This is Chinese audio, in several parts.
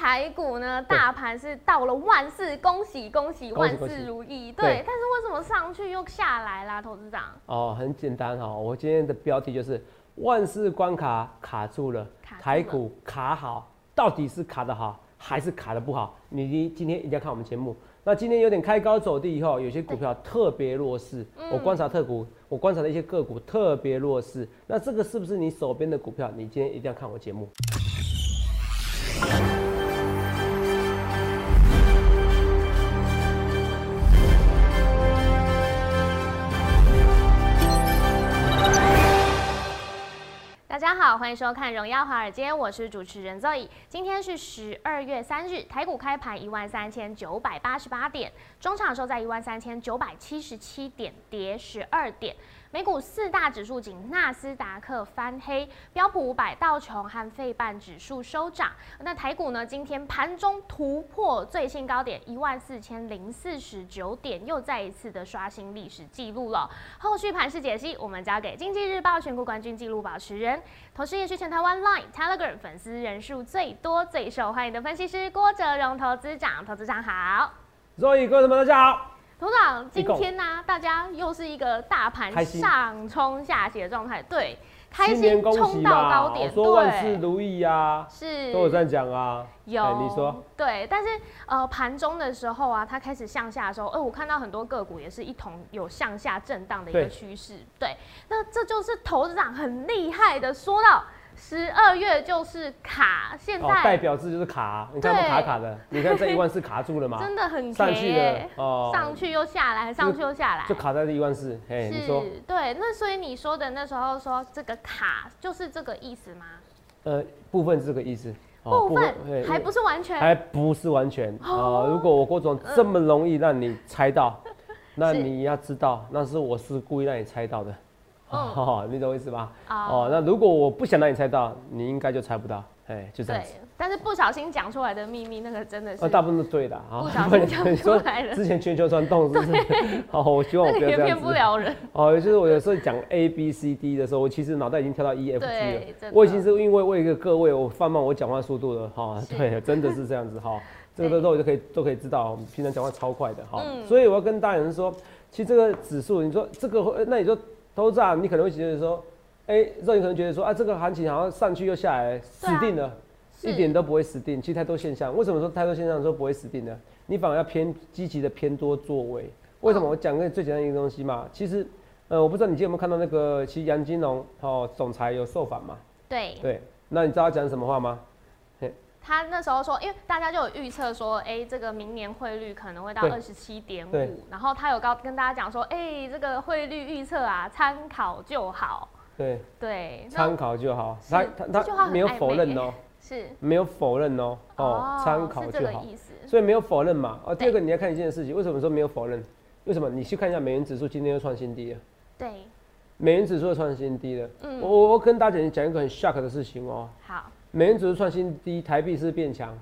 台股呢，大盘是到了万事，恭喜恭喜，万事如意。对对，但是为什么上去又下来啦，投资长？哦，很简单哈、我今天的标题就是万事关卡卡住了，卡住了台股卡好，到底是卡的好还是卡的不好？你今天一定要看我们节目。那今天有点开高走低以后，有些股票特别弱势，嗯我观察特股，我观察的一些个股特别弱势。那这个是不是你手边的股票？你今天一定要看我节目。欢迎收看《荣耀华尔街》，我是主持人 Zoe。今天是十二月三日，台股开盘一万三千九百八十八点，中场收在一万三千九百七十七点，跌十二点。美股四大指数仅纳斯达克翻黑，标普五百、道琼和费半指数收涨。那台股呢？今天盘中突破最新高点一万四千零四十九点，又再一次的刷新历史记录了。后续盘势解析，我们交给经济日报选股冠军纪录保持人，同时也是全台湾 Line、Telegram 粉丝人数最多、最受欢迎的分析师郭哲荣投资长。投资长好，所以各位朋友大家好，投资长，今天呢、大家又是一个大盘上冲下斜的状态，对，开心冲到！高点，对说万事，如意呀、是都有在讲啊。有、哎你说对，但是呃盘中的时候啊，它开始向下的时候，呃，我看到很多个股也是一同有向下震荡的一个对趋势。对，那这就是投资长很厉害的，说到十二月就是卡，现哦，代表字就是卡，你看不卡卡的？你看这一万四卡住了吗？真的很上去了哦，上去又下来，上去又下来就。卡在这一万四。嘿，你说，是，对，那所以你说的那时候说这个卡就是这个意思吗？呃，部分是这个意思。哦部分哎还不是完全，还不是完全哦啊。如果我郭总这么容易让你猜到，那你要知道，那是我是故意让你猜到的。嗯 哦，你懂我意思吧？哦哦，那如果我不想让你猜到，你应该就猜不到。哎，就这样对子。，但是不小心讲出来的秘密，那个真的是那大部分都对的啊。不小心讲出来了 之前全球传动是不是？好，我希望我不要这样子。不了人。哦，就是我有时候讲 A B C D 的时候，我其实脑袋已经跳到 E F G 了我已经是因为为一个各位，我放慢我讲话速度了哈。对，真的是这样子哈。这个对都都就可以都可以知道，我们平常讲话超快的哈。嗯所以我要跟大人说，其实这个指数，你说这个会，那你说投资啊，你可能会觉得说，哎，肉你可能觉得说啊，这个行情好像上去又下来，死定了。是一点都不会死定，其实太多现象。为什么说太多现象说不会死定呢？你反而要偏积极的偏多作为。为什么？我讲个最简单一个东西嘛。其实，呃，我不知道你今天有没有看到那个，其实杨金龙哦，总裁有受访嘛？对，对，那你知道他讲什么话吗？他那时候说，因为大家就有预测说，哎、这个明年汇率可能会到对二十七点五，然后他有告跟大家讲说，哎、这个汇率预测啊，参考就好。对，对，参考就好。他他他没有否认哦，是没有否认哦，哦，参考是这就好。个意思。所以没有否认嘛。哦，第二个你要看一件事情，为什么说没有否认？为什么？你去看一下美元指数今天又创新低了。对，美元指数又创新低了。嗯我我我跟大姐讲一个很 shock 的事情哦。好，美元指数创新低，台币是变强，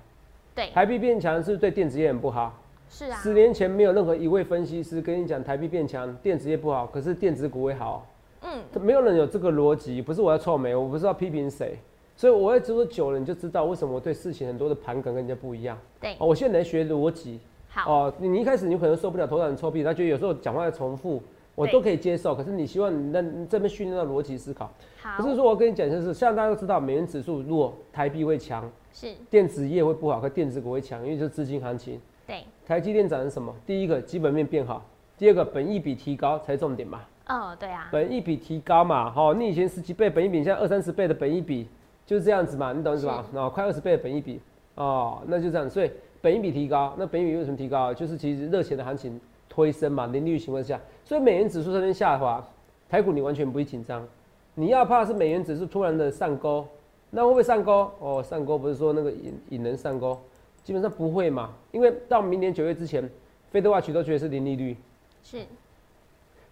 对，台币变强是不是对电子业很不好？是啊，十年前没有任何一位分析师跟你讲台币变强，电子业不好，可是电子股会好，嗯，没有人有这个逻辑。不是我要臭美，我不是要批评谁，所以我会说久了你就知道为什么我对事情很多的盘梗跟人家不一样。对哦，，我现在在学逻辑。好，哦，你你一开始你可能受不了头脑很臭屁，他觉得有时候讲话要重复，我都可以接受。可是你希望你那这边训练到逻辑思考，好，不是说我跟你讲就是，像大家都知道，美元指数弱，台币会强，是，电子业会不好，可电子股会强，因为就是资金行情。对，台积电涨是什么？第一个基本面变好，第二个本益比提高才重点嘛。哦，对啊，本益比提高嘛，哦，你以前十几倍本益比，现在二三十倍的本益比，就是这样子嘛，你懂意思吧？哦，快二十倍的本益比，哦，那就这样，所以本益比提高，那本益比为什么提高？就是其实热钱的行情推升嘛，零利率情况下，所以美元指数这边下滑，台股你完全不会紧张，你要怕是美元指数突然的上钩，那会不会上钩？哦，上钩不是说那个引引人上钩，基本上不会嘛，因为到明年九月之前，非德 watch 都觉得是零利率。是，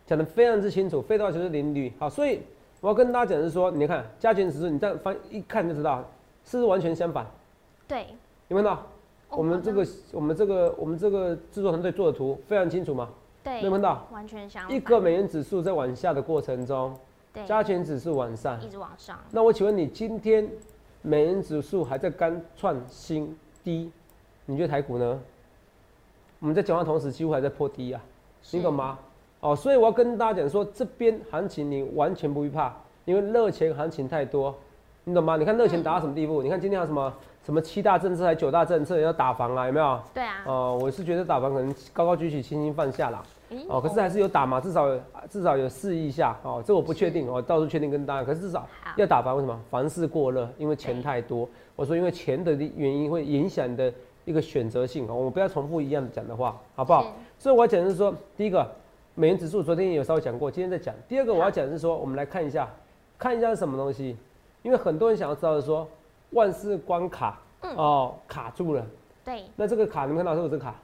讲的非常之清楚，非的话就是零利率。好，所以我要跟大家讲的是说，你看加权指数，你这样翻一看就知道，是不是完全相反？对，有没有看到？哦我们这个我们这个我们这个制作团队做的图非常清楚嘛？对，有没有看到？完全相一个美元指数在往下的过程中，对加权指数往上。一直往上，那我请问你，今天美元指数还在刚创新低，你觉得台股呢？我们在讲话同时，几乎还在破低啊，你懂吗？哦，所以我要跟大家讲说，这边行情你完全不必怕，因为热钱行情太多，你懂吗？你看热钱达到什么地步？你看今天有什么什么七大政策还九大政策要打房啊？有没有？对啊。哦，我是觉得打房可能高高举起，轻轻放下啦。哦，可是还是有打嘛，至少至少有试一下哦，这我不确定哦，到时候确定跟大家。可是至少要打房，为什么？房市过热，因为钱太多。我说因为钱的原因会影响的一个选择性哦，我们不要重复一样讲的话，好不好？所以我要讲的是说，第一个美元指数昨天也有稍微讲过，今天在讲。第二个我要讲的是说，我们来看一下，看一下是什么东西，因为很多人想要知道的说，万事关卡哦，卡住了。对。那这个卡你们看到是不是这个卡？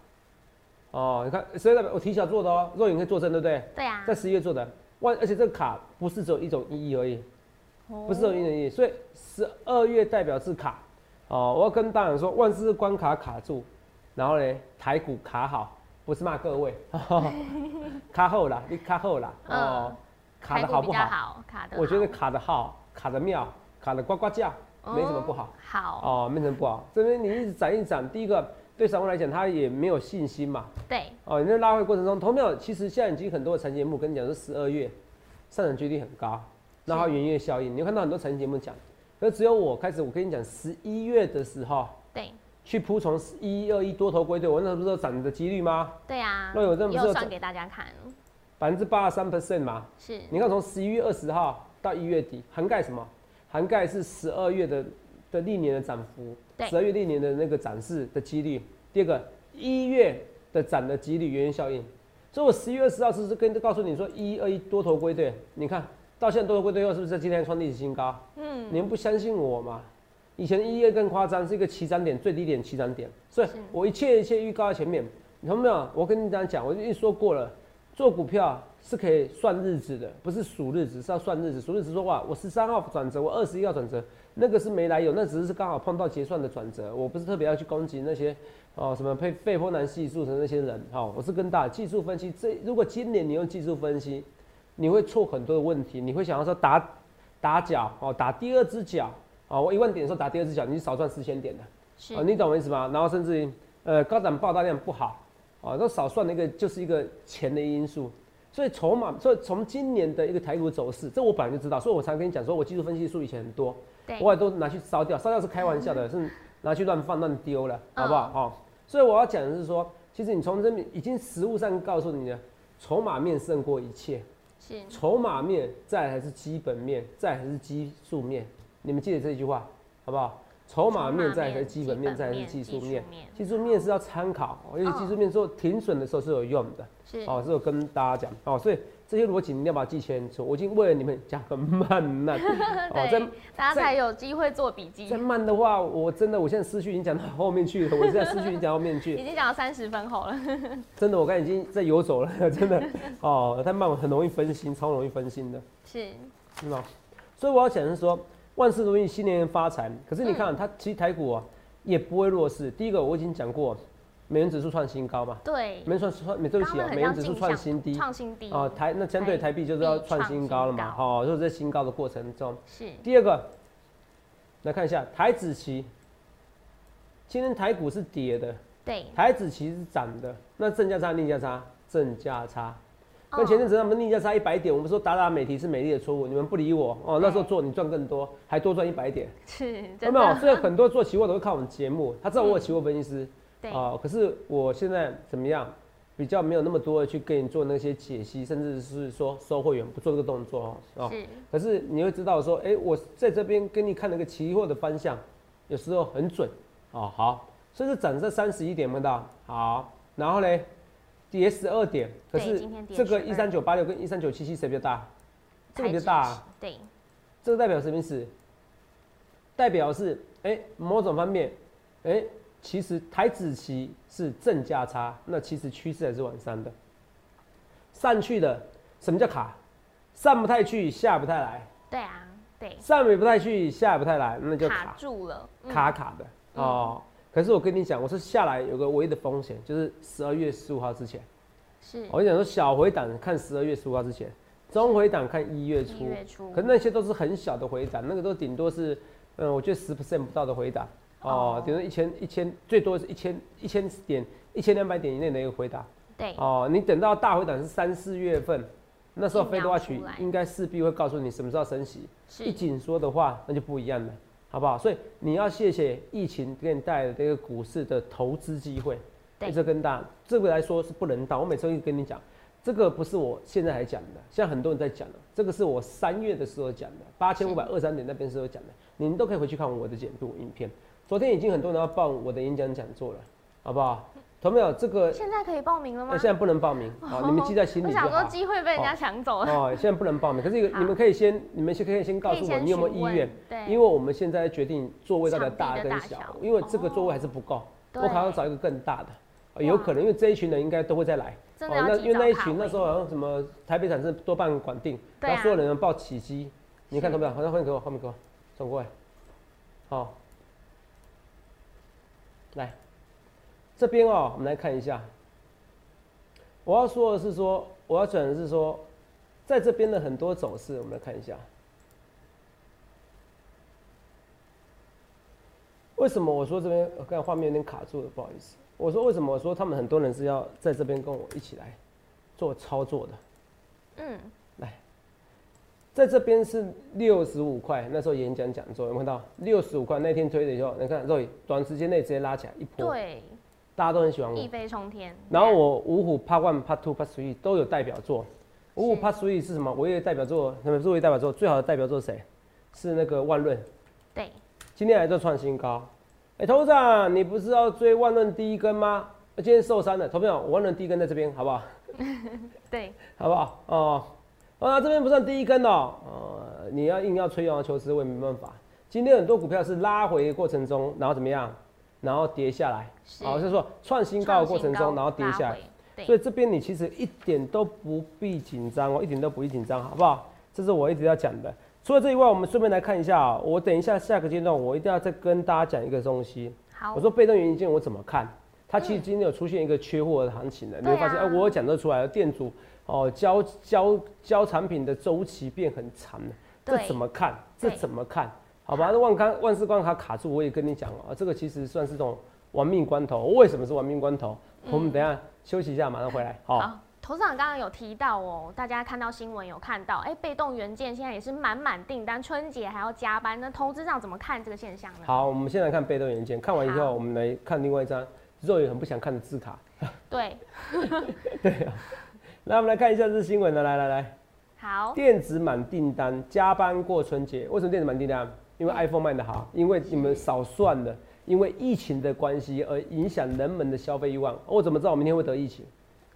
哦，你看，所以代表我提小做的哦？若隐可以作证，对不对？对啊，在十一月做的，万，而且这个卡不是只有一种意义而已，不是只有一种意义，所以十二月代表是卡，哦，我要跟大家说，万事关卡卡住，然后呢，台股卡好，不是骂各位，卡后啦，你卡后啦，哦，卡的好不好？卡的，我觉得卡的好，卡的妙，卡的呱呱叫，没什么不好，好，哦，没什么不好，这边你一直涨一涨，第一个。对散户来讲，他也没有信心嘛。对。哦，你在拉回过程中，同样其实现在已经很多的财经节目跟你讲，说十二月上涨几率很高，然后元月效应，你会看到很多财经节目讲，可只有我开始，我跟你讲，十一月的时候，对，去铺从一二一多头归队，我那时候不是说涨的几率吗？对啊。那有这么有算给大家看，百分之八十三 percent 嘛。是。你看从十一月二十号到一月底，涵盖什么？涵盖是十二月的的历年的涨幅，十二月历年的那个涨势的几率。第二个。一月的涨的几率，原因效应。所以我十一月二十号是不是跟告诉你说，一二一多头归队。你看到现在多头归队后，是不是在今天创历史新高？嗯，你们不相信我吗？以前一月更夸张，是一个起涨点，最低点起涨点。所以我一切一切预告在前面，你看到没有？我跟你这样讲，我就一说过了，做股票是可以算日子的，不是数日子，是要算日子。数日子说哇，我十三号转折，我二十一号转折，那个是没来由，那只是刚好碰到结算的转折。我不是特别要去攻击那些。哦，什么费费波南系数的那些人，哈，我是跟大技术分析。这如果今年你用技术分析，你会错很多的问题，你会想要说打打脚，哦，打第二只脚，哦，我一万点的时候打第二只脚，你少赚四千点的，是，你懂我意思吗？然后甚至于，呃，高涨爆大量不好，哦，都少算那个就是一个钱的因素。所以筹码，所以从今年的一个台股走势，这我本来就知道，所以我常跟你讲说，我技术分析数以前很多，我也都拿去烧掉，烧掉是开玩笑的，是。拿去乱放乱丢了，好不好？哦，所以我要讲的是说，其实你从这边已经实物上告诉你的，筹码面胜过一切。是。筹码面再还是基本面，再还是基数面，你们记得这句话，好不好？筹码面在还是基本面在还是技术面？技术面是要参考，因为技术面做停损的时候是有用的。是。哦，是有跟大家讲哦，所以。这些逻辑你要把它记清楚。我已经为了你们讲很慢慢，哦，再大家才有机会做笔记。再慢的话，我真的我现在思绪已经讲到后面去了。我现在思绪已经讲到后面去，已经讲到三十分后了。真的，我刚才已经在游走了，真的哦，太慢很容易分心，超容易分心的。是，是吗？所以我要讲是说，万事如意，新年发财。可是你看，它其实台股啊也不会弱势。第一个我已经讲过。美元指数创新高嘛？对，美元创创，对不起啊，美元指数创新低，创新低啊，台那相对台币就是要创新高了嘛，好，就是在新高的过程中。是。第二个，来看一下台子期，今天台股是跌的，对，台子期是涨的，那正价差逆价差，正价差，跟前阵子他们逆价差一百点，我们说打打美题是美丽的错误，你们不理我哦，那时候做你赚更多，还多赚一百点，是，有没有？所以 很多做期货都会看我们节目，他知道我有期货分析师。啊，可是我现在怎么样？比较没有那么多的去给你做那些解析，甚至是说收会员不做这个动作哦。是。可是你会知道说，哎，我在这边跟你看那个期货的方向，有时候很准哦。好，所以是涨这三十一点，看到？好，然后呢，跌十二点。可是这个一三九八六跟一三九七七谁比较大？这个比较大。对。这个代表什么意思？代表是哎某种方面，哎。其实台子期是正价差，那其实趋势还是往上的。上去的，什么叫卡？上不太去，下不太来。对啊，对。上也不太去，下也不太来，那就卡住了，卡卡的哦。可是我跟你讲，我是下来有个唯一的风险，就是十二月十五号之前。是。我跟你讲说，小回档看十二月十五号之前，中回档看一月初。一月初。可那些都是很小的回档，那个都顶多是，嗯，我觉得十 percent 不到的回档。哦，顶多一千一千最多是一千一千点一千两百点以内的一个回答。对，哦，你等到大回档是三四月份，那时候疫非多话曲苗出来应该势必会告诉你什么时候升息。一紧缩的话，那就不一样了，好不好？所以你要谢谢疫情给你带来的这个股市的投资机会，对这跟大。这个来说是不能当。我每次都跟你讲，这个不是我现在还讲的，现在很多人在讲的。这个是我三月的时候讲的，八千五百二三点那边时候讲的，你们都可以回去看我的简录影片。昨天已经很多人要报我的演讲讲座了，好不好？同没有？这个现在可以报名了吗？那？现在不能报名。啊，你们记在心里就我想说。机会被人家抢走了，哦，现在不能报名，可是有你们可以先，你们先可以先告诉我你有没有意愿，对，因为我们现在决定座位到底大跟小。小，因为这个座位还是不够，我可能要找一个更大的，呃有可能因为这一群人应该都会再来。真的要那因为那一群那时候好像什么台北展是多半管定，然后所有人要报起机，你看是。到没有？好像后面给我，后面给我，转过来，好，来这边哦，我们来看一下。我要说的是说，我要讲的是说，在这边的很多走势，我们来看一下。为什么我说这边我刚才画面有点卡住了，不好意思。我说为什么我说他们很多人是要在这边跟我一起来做操作的？嗯，来在这边是六十五块，那时候演讲讲座有没有看到？六十五块那天推的时候，你看肉眼短时间内直接拉起来一波，对，大家都很喜欢我一。飞冲天。然后我五虎 Part One、Part Two、Part Three 都有代表作。五虎是 Part Three 是什么？我也有代表作，什么作为代表作？最好的代表作是谁？是那个万润，对，今天还在创新高。哎、头长，你不是要追万润第一根吗？今天受伤了，投票，万润第一根在这边，好不好？对，好不好？哦，啊，这边不算第一根哦，呃，你要硬要吹羊毛求疵，我也没办法。今天很多股票是拉回的过程中，然后怎么样？然后跌下来，是哦，就是说创新高的过程中，然后跌下来。。所以这边你其实一点都不必紧张哦，一点都不必紧张，好不好？这是我一直要讲的。除了这以外，我们顺便来看一下啊、我等一下下个阶段，我一定要再跟大家讲一个东西。好，我说被动元件我怎么看？它其实今天有出现一个缺货的行情的，你会发现，哎、我有讲得出来了，店主哦交交交产品的周期变很长了，这怎么看？这怎么看？好吧，那万康万事关卡卡住，我也跟你讲哦，这个其实算是种亡命关头。为什么是亡命关头？我们等一下休息一下，马上回来。好，好，投资长刚刚有提到哦，大家看到新闻有看到，哎、被动元件现在也是满满订单，春节还要加班，那投资长怎么看这个现象呢？好，我们先来看被动元件，看完以好后，我们来看另外一张肉眼很不想看的字卡。对，对啊那我们来看一下这是新闻的，来来来。好，电子满订单，加班过春节。为什么电子满订单？因为 iPhone 卖得好，因为你们少算了，因为疫情的关系而影响人们的消费欲望。我怎么知道我明天会得疫情？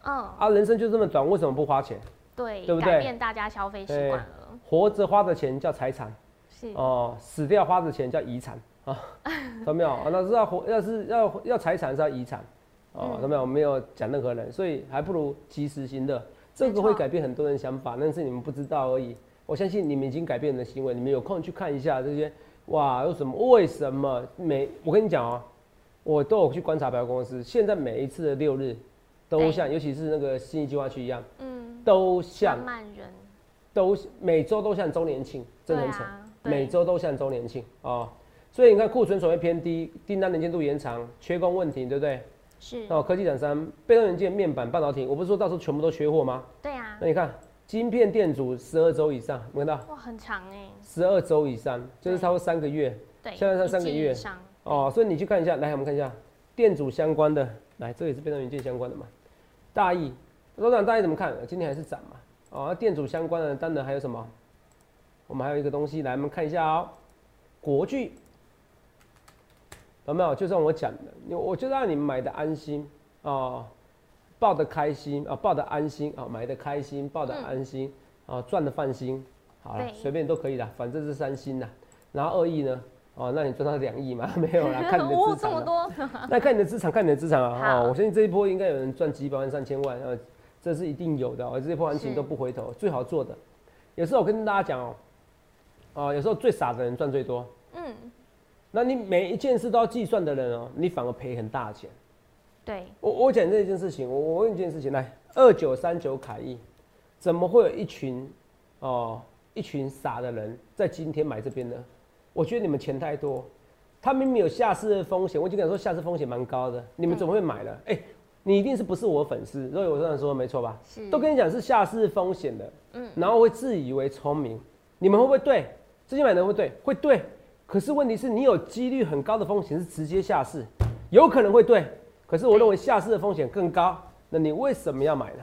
嗯，啊，人生就这么短，为什么不花钱？对，对不对改变大家消费习惯了，活着花的钱叫财产是，哦，死掉花的钱叫遗产啊，懂没有？啊，那是要活，要是要要财产是要遗产哦，嗯懂没有？没有讲任何人，所以还不如及时行乐，这个会改变很多人想法，但是你们不知道而已。我相信你们已经改变了行为，你们有空去看一下这些，哇，有什么？为什么每？我跟你讲哦、我都有去观察百货公司，现在每一次的六日都像，尤其是那个新义计划区一样，嗯，都像都每周都像周年庆，真的很扯。啊，每周都像周年庆哦，所以你看库存所谓偏低，订单能见度延长，缺工问题，对不对？是，哦，科技厂商、被动元件、面板、半导体，我不是说到时候全部都缺货吗？对啊那，你看，晶片电阻十二周以上，有没有看到？哇，很长哎，十二周以上，就是对超过三个月对，现在才三个月哦。所以你去看一下，来，我们看一下电阻相关的，来，这也是被动元件相关的嘛。大益，罗长大意怎么看？今天还是涨嘛？哦，那店主相关的当然还有什么？我们还有一个东西，来，我们看一下哦，国巨。有没有？就像我讲的，我就让你买的安心哦，抱得开心啊，抱得安心啊，买的开心，抱得安心啊，赚的放心，好了，随便都可以啦，反正是三星啦。然后二亿呢？哦，那你赚到两亿吗？没有啦，看你的哦，资产啦。这么多，那看你的资产，看你的资产啊！好哦，我相信这一波应该有人赚几百万、上千万，呃，这是一定有的哦。这一波行情都不回头，最好做的。有时候我跟大家讲哦，哦，有时候最傻的人赚最多。嗯，那你每一件事都要计算的人哦，你反而赔很大钱。对，我我讲这一件事情，我我问一件事情，来，二九三九凯翼，怎么会有一群哦一群傻的人在今天买这边呢？我觉得你们钱太多，他明明有下市的风险，我已经跟你说下市风险蛮高的，你们怎么会买呢？哎、你一定是不是我粉丝？所以我这样说没错吧？是都跟你讲是下市风险的，嗯然后会自以为聪明，你们会不会对？最近买的会不会对？会对，可是问题是你有几率很高的风险是直接下市，有可能会对，可是我认为下市的风险更高，那你为什么要买呢？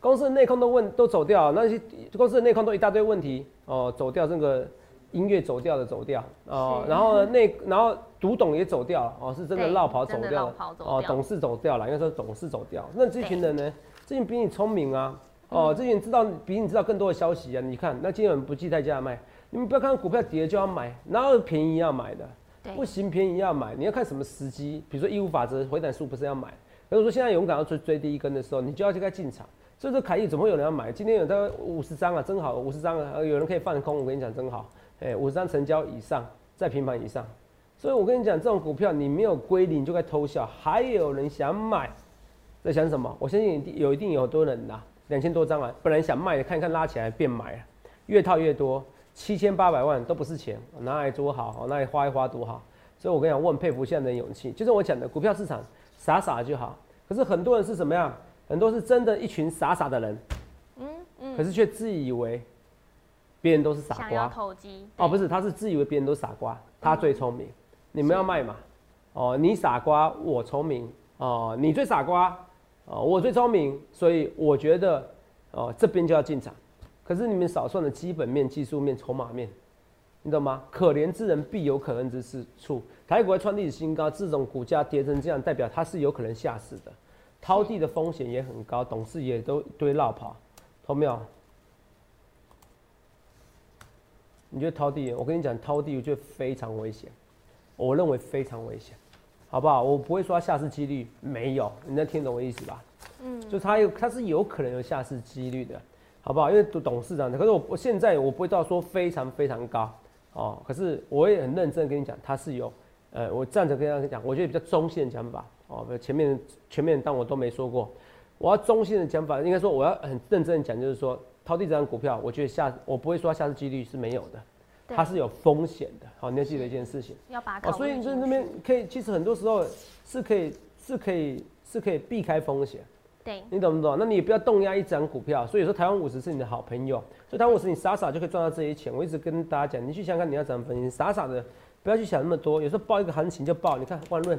公司的内控都问都走掉，那些公司的内控都一大堆问题哦，走掉这个音乐走掉的走掉哦，是然后呢内然后独董也走掉了哦，是真的对绕跑走掉了哦，跑走掉董事走掉了，应该说董事走掉。那这群人呢？这群比你聪明啊，哦，这群人知道比你知道更多的消息啊。你看，那今天有人不计代价卖，你们不要看股票跌了就要买，哪有便宜要买的？不行，便宜要买，你要看什么时机。比如说义务法则回档数不是要买，比如说现在勇敢要追追第一根的时候，你就要去该进场。所以说凯翼怎么会有人要买？今天有大概五十张啊，真好，五十张啊，有人可以放空，我跟你讲真好，哎、五十张成交以上，在平盘以上。所以我跟你讲，这种股票你没有归零就该偷笑，还有人想买，在想什么？我相信一定有一定有很多人呐，两千多张啊，本来想卖的，看一看拉起来变买了，越套越多，七千八百万都不是钱，拿来多好，拿来花一花多好。所以我跟你讲，我很佩服现在人的勇气，就是我讲的股票市场傻傻就好，可是很多人是什么样？很多是真的一群傻傻的人，嗯嗯，可是却自以为别人都是傻瓜。投机哦，不是，他是自以为别人都傻瓜，他最聪明。你们要卖嘛？哦，你傻瓜，我聪明。哦，你最傻瓜，哦，我最聪明，所以我觉得，哦，这边就要进场。可是你们少算了基本面、技术面、筹码面，你懂吗？可怜之人必有可恨之事处。台股会创历史新高，这种股价跌成这样，代表它是有可能下市的。掏地的风险也很高，董事也都一堆绕跑，懂没有？你觉得掏地？我跟你讲，掏地我觉得非常危险，我认为非常危险，好不好？我不会说它下市几率没有，你能听懂我意思吧？嗯，就它有，它是有可能有下市几率的，好不好？因为董董事长的，可是我我现在我不会到说非常非常高哦，可是我也很认真地跟你讲，它是有，呃，我站着跟大家讲，我觉得比较中性的讲法哦，前面前面当我都没说过，我要中性的讲法，应该说我要很认真的讲，就是说掏地这张股票，我觉得下我不会说它下次几率是没有的，它是有风险的，好，你要记得一件事情。哦，要把它考所以你在那边可以，其实很多时候是可以，是可以，是可以避开风险，你懂不懂？那你也不要动压一张股票。所以说台湾五十是你的好朋友，所以台湾五十你傻傻就可以赚到这些钱。我一直跟大家讲，你去想想看你要怎么分析，傻傻的不要去想那么多。有时候报一个行情就报，你看万润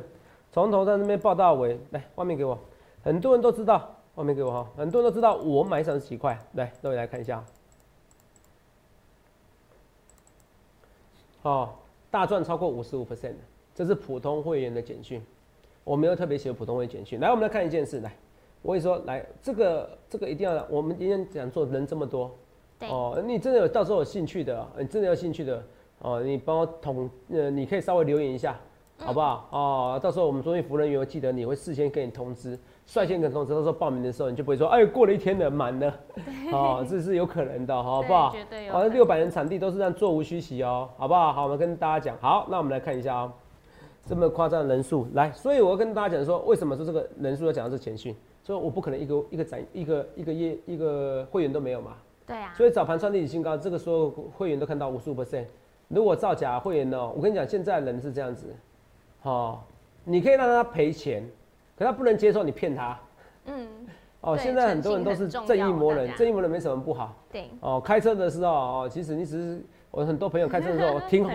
从头到那边报到尾，来外面给我，很多人都知道，外面给我哈，很多人都知道我买上是几块，来各位来看一下，哦，大赚超过五十五 percent，这是普通会员的简讯，我没有特别写普通会简讯。来，我们来看一件事，来，我跟你说，来，这个这个一定要，我们今天讲座人这么多，对哦，你真的有到时候有兴趣的，你真的有兴趣的，哦，你帮我统，呃，你可以稍微留言一下，好不好？哦，到时候我们中心服务人员会记得你会事先给你通知，率先跟你通知，到时候报名的时候你就不会说，哎，过了一天了，满了，哦，这是有可能的，好不好？对绝对有好，可能六百人场地都是这样座无虚席哦，好不好？好，我们跟大家讲，好，那我们来看一下哦，这么夸张的人数，来，所以我要跟大家讲说，为什么说这个人数要讲到是前讯？所以我不可能一个一个展一个一个业一个会员都没有嘛，对啊，所以早盘创历史新高，这个时候会员都看到五十五 percent。如果造假会员呢，我跟你讲，现在人是这样子，哦，你可以让他赔钱，可他不能接受你骗他。嗯，哦，现在很多人都是正义魔人正义魔人没什么不好。对，哦，开车的时候哦，其实你只是我很多朋友开车的时候停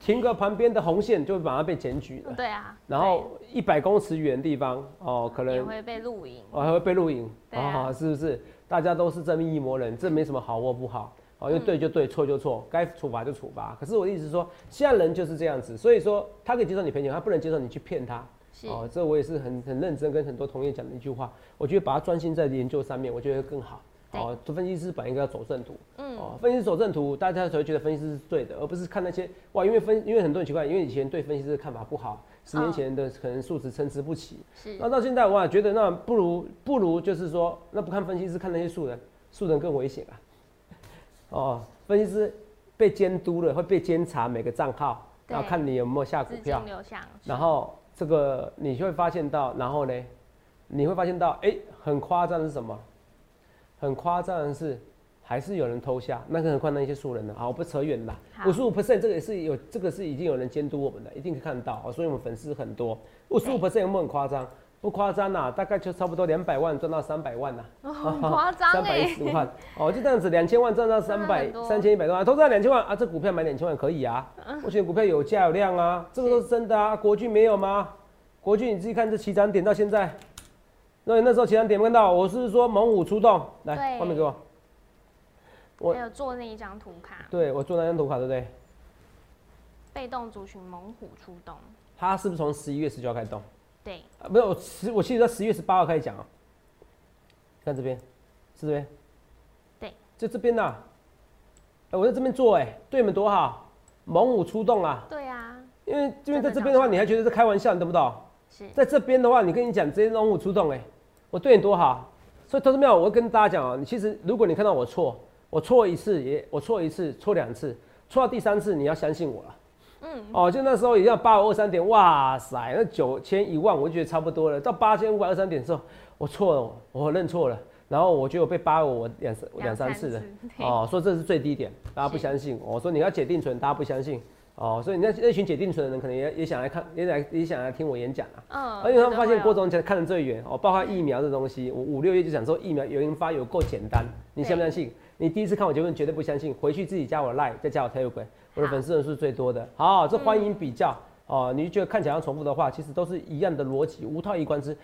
停个旁边的红线，就会马上被检举了。对啊，然后一百公尺远的地方哦，可能对也会被录影，哦还会被录影啊哦，是不是？大家都是正义魔人，这没什么好或不好。哦，因为对就对，错就错，该处罚就处罚。可是我的意思是说，现在人就是这样子，所以说他可以接受你赔钱，他不能接受你去骗他。是哦，这我也是很很认真跟很多同业讲的一句话，我觉得把它专心在研究上面，我觉得会更好。对哦，做分析师本应该要走正途。嗯，哦，分析师走正途，大家才会觉得分析师是对的，而不是看那些哇，因为分，因为很多人奇怪，因为以前对分析师的看法不好，十年哦前的可能素质参差不齐，是那到现在哇，觉得那不如不如就是说，那不看分析师，看那些素人，素人更危险啊。哦，分析师被监督了，会被监察每个账号，然后看你有没有下股资票然后这个你就会发现到，然后呢，你会发现到，哎、很夸张的是什么？很夸张的是，还是有人偷下，那更何况那些素人呢？好，不扯远了。五十五 percent 这个也是有，这个是已经有人监督我们的，一定可以看到哦。所以我们粉丝很多，五十五 percent 有没有很夸张？不夸张呐，大概就差不多两百万赚到三百万呐、哦很夸张三百一哎，十万哦，就这样子，两千万赚到 三百三千一百多万，投资两千万啊，这股票买两千万可以啊，我选股票有价有量啊，这个都是真的啊。国巨没有吗？国巨你自己看这起涨点到现在，那你那时候其他点有没看到，我是说猛虎出动，来对。画面给我，我还有做那一张图卡，对我做那张图卡对不对？被动族群猛虎出动，它是不是从十一月十九号开始动？对，啊，没有，我十我记得十一月十八号开始讲啊。看这边，是这边，对，就这边呐、哎我在这边做、哎，对你们多好，猛虎出动啊！对啊，因为因为在这边的话，你还觉得是开玩笑，你懂不懂？是。在这边的话，你跟你讲，直接猛虎出动、哎，我对你多好。所以投资妙，我会跟大家讲啊，你其实如果你看到我错，我错一次也我错一次，错两次，错到第三次，你要相信我了。嗯，哦，就那时候也要八五二三点，哇塞，那九千一万，我就觉得差不多了。到八千五百二三点的时候，我错了，我认错了。然后我觉得我被八五我两三两三次了。哦，说这是最低点，大家不相信。我、说你要解定存，大家不相信。哦，所以那那群解定存的人可能也也想来看，也来也想来听我演讲啊。嗯，而且他们发现郭总总讲看得最远哦，包括疫苗这东西，我五六月就想说疫苗有研发有够简单，你相不相信？你第一次看我节目绝对不相信，回去自己加我 line，再加我 telegram，我的粉丝人数最多的。好，这欢迎比较哦，你觉得看起来要重复的话，其实都是一样的逻辑，无套一关之，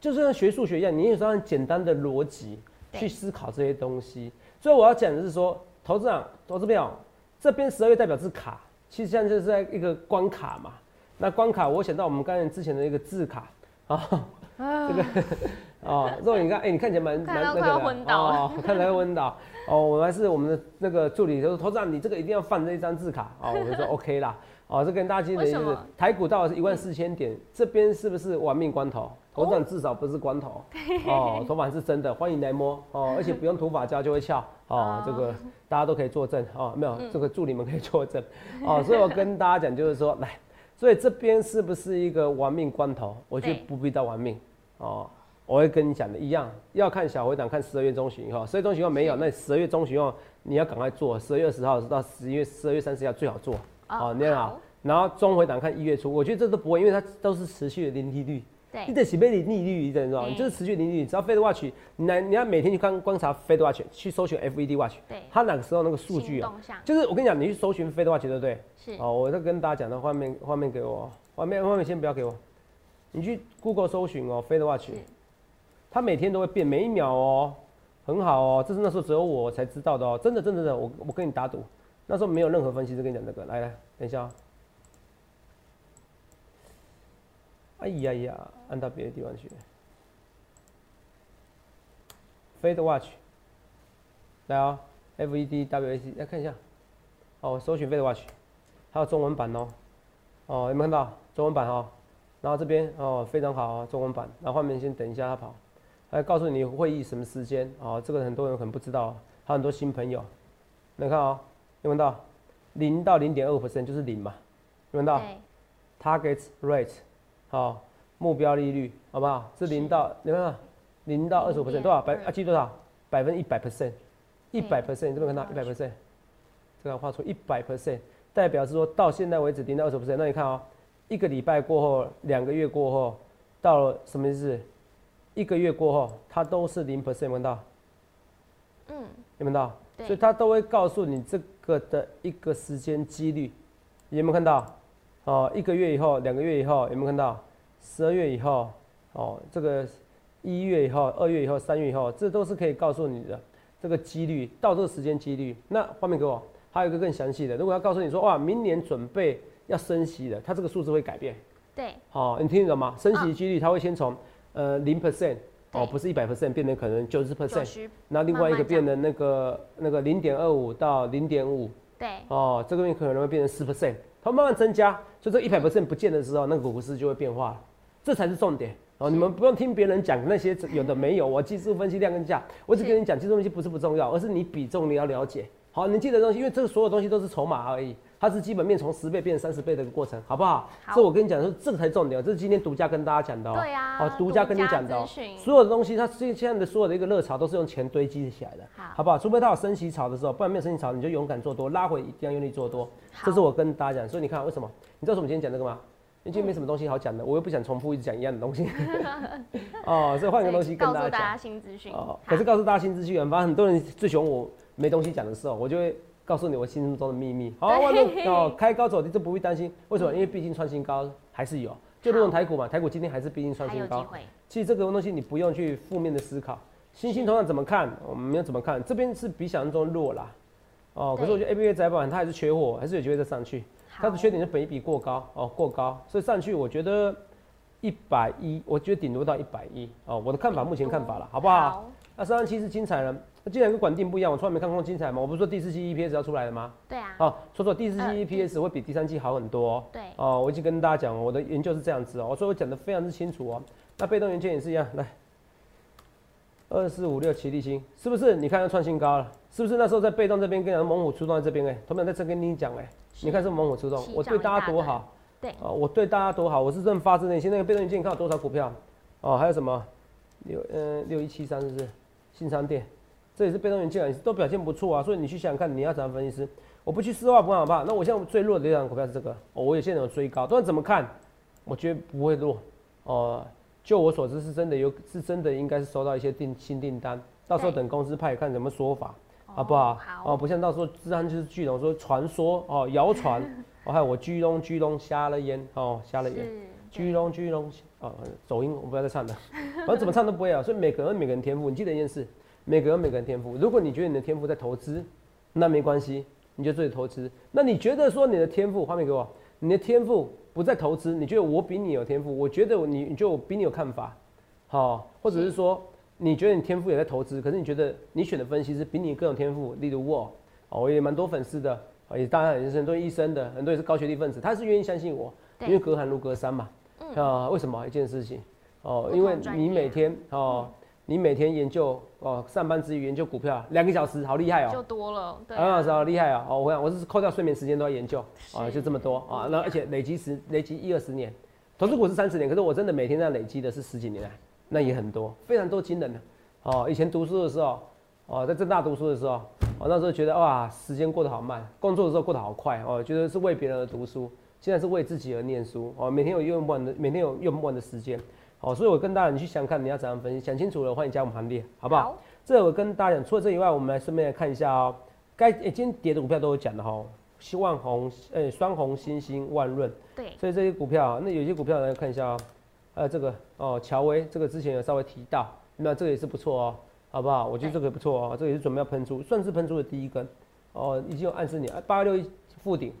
就是像学数学一样，你有时候很简单的逻辑去思考这些东西。所以我要讲的是说，投资长、投资票这边十二月代表是卡，其实现在就是在一个关卡嘛。那关卡，我想到我们刚才之前的一个字卡啊，这个啊，肉你看，哎、你看起来蛮蛮那个的哦，看起来会昏倒。哦，我们还是我们的那个助理就说，头长你这个一定要放这一张字卡哦，我们说 OK 啦。哦，这跟大家今天就是台股到了一万四千点，这边是不是玩命关头？头长至少不是光头哦，头发是真的，欢迎来摸哦，而且不用涂发胶就会翘哦哦，这个大家都可以作证哦，没有嗯。这个助理们可以作证哦，所以我跟大家讲就是说，来，所以这边是不是一个玩命关头？我觉得不必到玩命哦。我会跟你讲的一样，要看小回档，看十二月中旬以后，十二月中旬以后没有，那十二月中旬以后你要赶快做，十二月二十号到十一月十二月三十号最好做哦，你看好，然后中回档看一月初，我觉得这都不会，因为它都是持续的零利率，你对，得起被零利率，你知道吗？你就是持续零利率，只要 Fed Watch，你来你要每天去观观察 Fed Watch，去搜寻 FED Watch，对。它哪个时候那个数据啊、就是我跟你讲，你去搜寻 Fed Watch 对不对？是。哦，我在跟大家讲的画面，画面给我，画面画面先不要给我，你去 Google 搜寻哦，Fed Watch，是。它每天都会变，每一秒哦，很好哦，这是那时候只有我才知道的哦，真的真的真的，我我跟你打赌，那时候没有任何分析师跟你讲这个，来来，等一下、哦，哎呀呀，按到别的地方去，Fade Watch，来哦，FED WAC，来看一下，哦，搜寻 Fade Watch，还有中文版哦，哦，有没有看到？中文版哦？然后这边哦非常好哦，中文版。然后画面先等一下它跑，还告诉你会议什么时间。哦，这个很多人可能不知道，还有很多新朋友。你看哦，有没有看到？零到零点二 percent 就是零嘛？有没有看到？target rate 好、目标利率好不好？是零到你看到零到二十五 percent 多少百啊？记多少？百分之一百 percent，一百 percent 你这边看到一百 percent，这个画出一百 percent，代表是说到现在为止零到二十 percent。那你看哦，一个礼拜过后，两个月过后，到了什么意思？一个月过后，它都是零 percent，有没有看到？嗯，有没有看到？对所以它都会告诉你这个的一个时间几率，有没有看到？哦，一个月以后，两个月以后，有没有看到？十二月以后，哦，这个一月以后、二月以后、三月以后，这都是可以告诉你的这个几率，到这个时间几率。那画面给我，还有一个更详细的，如果要告诉你说，哇，明年准备要升息的，它这个数字会改变。对，好、你听得懂吗？升息几率它会先从呃零 percent 哦，不是一百 percent 变成可能九十 percent，那，另外一个变成那个那个零点二五到零点五。对，哦，这个面可能会变成十 percent，它慢慢增加，所以这一百 percent 不见的时候，那个股市就会变化了，这才是重点。哦，你们不用听别人讲那些有的没有，我技术分析量跟价，我只跟你讲技术分析不是不重要，而是你比重你要了解。好，你记得东西，因为这个所有东西都是筹码而已，它是基本面从十倍变成三十倍的一个过程，好不好？好所以我跟你讲说，这个才重点，这是今天独家跟大家讲的哦。对啊哦，独家跟你讲的哦所有的东西它现现在的所有的一个热潮都是用钱堆积起来的，好好不好？除非它有升息潮的时候，不然没有升息潮，你就勇敢做多，拉回一定要用力做多。这是我跟大家讲，所以你看为什么？你知道为什么今天讲这个吗？因为今天没什么东西好讲的，我又不想重复一直讲一样的东西。哦，所以换一个东西跟大家讲告诉大家。新资讯。哦，可是告诉大家新资讯，反正很多人最喜欢我没东西讲的时候，我就会告诉你我心中的秘密。好，万论 哦，开高走低，就不必担心。为什么？因为毕竟创新高还是有，就如同台股嘛，台股今天还是毕竟创新高。其实这个东西你不用去负面的思考。新兴同样怎么看？我们要怎么看，这边是比想象中弱啦。哦，可是我觉得 A B A 窄板它还是缺货，还是有机会再上去。它的缺点是本益比过高哦，过高，所以上去我觉得一百一，我觉得顶多到一百一哦。我的看法，目前看法了，好不好？那三三七是精彩了，那既然跟管定不一样，我从来没看过精彩嘛。我不是说第四季 EPS 要出来了吗？对啊。哦，说错，第四季呃 EPS 会比第三季好很多、哦。对。哦，我已经跟大家讲，我的研究是这样子哦，所以我讲的非常之清楚哦。那被动元件也是一样，来，二四五六七立新，是不是？你看要创新高了，是不是？那时候在被动这边跟你讲猛虎出动在这边哎，同样在这跟你讲哎，是你看是猛虎出动，我对大家多好。对啊、我对大家多好，我是真的发自内心。那个被动元件，你看有多少股票？哦，还有什么六嗯六一七三是不是？新商店，这也是被动元件啊，都表现不错啊。所以你去想想看，你要怎样分析师？我不去丝袜不怕怕。那我现在最弱的一档股票是这个，哦，我也现在有追高，但怎么看？我觉得不会弱哦。就我所知，是真的有，是真的应该是收到一些订新订单，到时候等公司派看怎么说法，好不好？好哦，不像到时候自然就是巨龙说传说哦，谣传，哦，还有我巨龙巨龙瞎了眼哦，瞎了眼。是。居龙巨龙哦，走音我不要再唱了，反正怎么唱都不会啊。所以每个人每个人天赋，你记得一件事，每个人每个人天赋。如果你觉得你的天赋在投资，那没关系，你就自己投资。那你觉得说你的天赋，画面给我，你的天赋不在投资，你觉得我比你有天赋，我觉得你你觉得我比你有看法，好、或者是说你觉得你天赋也在投资，可是你觉得你选的分析师比你更有天赋，例如我，哦，我也蛮多粉丝的，哦也当然也是很多医生的，很多也是高学历分子，他是愿意相信我，因为隔行如隔山嘛。啊、为什么一件事情？哦，因为你每天哦，你每天研究哦，上班之余研究股票两个小时，好厉害哦就哦，多了。对两个小啊。时好厉害哦！哦，我想我是扣掉睡眠时间都要研究啊，是就这么多啊。那而且累积十累积一二十年，投资股是三十年，可是我真的每天这样累积的是十几年来，那也很多，非常多惊人的。哦，以前读书的时候，哦，在正大读书的时候，哦，那时候觉得哇，时间过得好慢，工作的时候过得好快，哦，觉得是为别人而读书，现在是为自己而念书，哦，每天有用不完的，每天有用不完的时间，哦，所以我跟大家你去想看你要怎样分析，想清楚了，欢迎加我们行列，好不好？好这我跟大家讲，除了这以外，我们来顺便来看一下哦，该、诶今天跌的股票都有讲的哈、哦，希望红，呃、双红、星星、万润，对。所以这些股票啊，那有些股票来看一下哦，呃，这个哦，乔威，这个之前有稍微提到，那这个也是不错哦，好不好？我觉得这个不错哦，这个也是准备要喷出，算是喷出的第一根，哦，已经有暗示你，八六一附顶，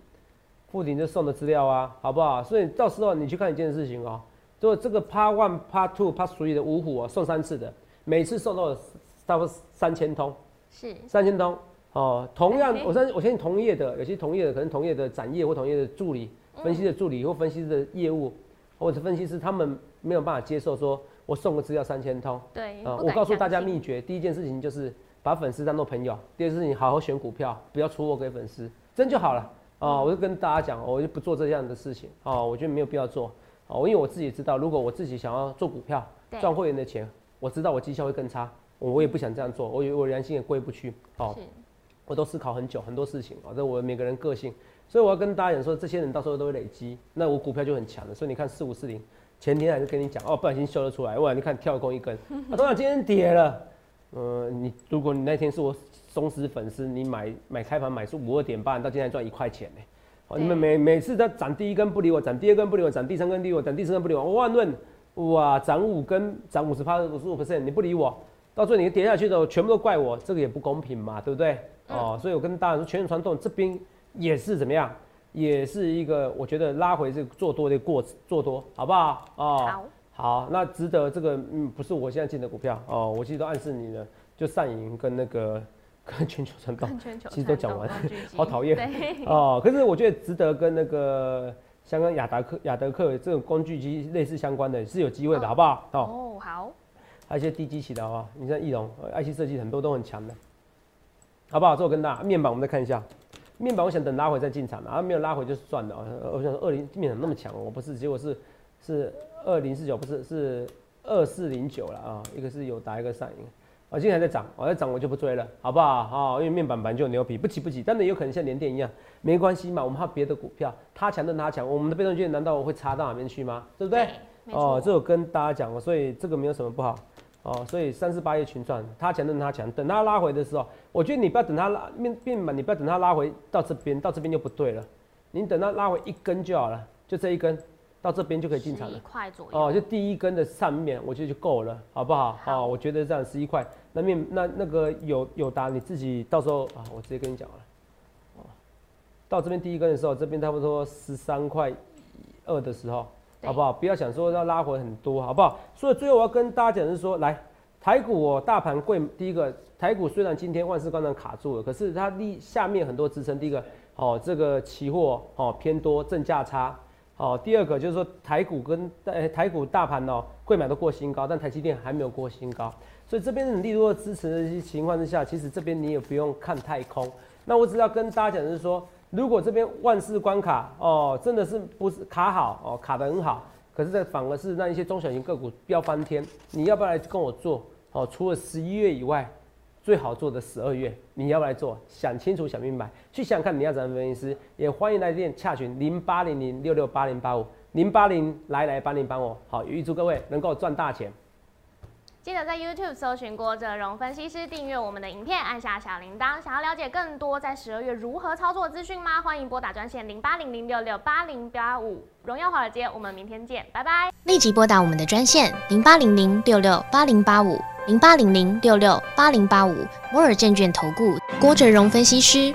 附顶就送的资料啊，好不好？所以到时候你去看一件事情哦，如果这个 Part One、Part Two、Part Three 的五虎啊，送三次的，每次送到有差不多三千通，是。三千通哦。同样我相信我相信同业的，有些同业的可能同业的展业或同业的助理、分析的助理或分析师的业务，或者分析师他们没有办法接受说我送个资料三千通对。我告诉大家秘诀，第一件事情就是把粉丝当做朋友，第二件事情好好选股票，不要出货给粉丝，这样就好了啊。我就跟大家讲，我就不做这样的事情啊，我觉得没有必要做啊。因为我自己知道，如果我自己想要做股票对赚会员的钱，我知道我绩效会更差，我也不想这样做，我我良心也过意不去哦。我都思考很久很多事情啊，这我每个人个性，所以我要跟大家讲说，这些人到时候都会累积，那我股票就很强了。所以你看四五四零，前天还是跟你讲哦，不小心秀了出来，哇，你看跳空一根，啊，当然今天跌了，呃，你如果你那天是我忠实粉丝，你买买开盘买是五二点半，到今天还赚一块钱呢。哦，你们每每次它涨第一根不理我，涨第二根不理我，涨第三根不理我，涨第四根不理我，我万论哇涨五根涨五十趴五十五 percent，你不理我，到最后你跌下去的时候全部都怪我，这个也不公平嘛，对不对？哦，所以我跟大家说，全球传动这边也是怎么样，也是一个我觉得拉回这个做多的过做多，好不好？哦，好。好，那值得这个嗯，不是我现在进的股票哦，我其实都暗示你了，就上影跟那个跟全球传动跟全球其实都讲完 好讨厌。哦，可是我觉得值得跟那个香港雅达克雅德克这种工具机类似相关的是有机会的，哦好不好？哦，哦，好。还有一些低基期的好不好？你像翼龙、呃 IC 设计很多都很强的，好不好？这我跟大面板我们再看一下，面板我想等拉回再进场的，啊没有拉回就算了。我想说二零面板那么强，我不是，结果是是二零四九，不是是二四零九了啊，一个是有打一个上影。我今天还在涨，我在涨我就不追了，好不好？好，因为面板板就牛皮，不急不急，但是有可能像联电一样，没关系嘛。我们还有别的股票，它强跟它强，我们的被动券难道我会差到哪边去吗？对不对？哦，这我跟大家讲过所以这个没有什么不好。哦，所以三四八月群创，它强跟它强，等它拉回的时候，我觉得你不要等它拉面面板，你不要等它拉回到这边，到这边就不对了。你等它拉回一根就好了，就这一根。到这边就可以进场了，一块左右哦，就第一根的上面，我觉得就够了，好不好？好，我觉得这样十一块，那面那那个有有答你自己到时候啊，我直接跟你讲了，哦，到这边第一根的时候，这边差不多十三块二的时候，好不好？不要想说要拉回很多，好不好？所以最后我要跟大家讲是说，来台股哦，大盘贵，第一个台股虽然今天万事刚刚卡住了，可是它立下面很多支撑，第一个哦，这个期货哦偏多，正价差。哦，第二个就是说台股跟呃台股大盘哦，贵买都过新高，但台积电还没有过新高，所以这边力度支持的一些情况之下，其实这边你也不用看太空。那我只要跟大家讲的是说，如果这边万事关卡哦，真的是不是卡好哦，卡得很好，可是这反而是让一些中小型个股飙翻天，你要不要来跟我做？哦，除了十一月以外。最好做的十二月，你要不来做？想清楚、想明白，去想看你要怎么分析师，也欢迎来电洽询零八零零六六八零八五零八零来来帮您帮我。好，预祝各位能够赚大钱。记得在 YouTube 搜寻郭哲荣分析师，订阅我们的影片，按下小铃铛。想要了解更多在十二月如何操作资讯吗？欢迎拨打专线零八零零六六八零八五。荣耀华尔街，我们明天见，拜拜。立即拨打我们的专线零八零零六六八零八五。零八零零六六八零八五摩尔证券投顾郭哲荣分析师，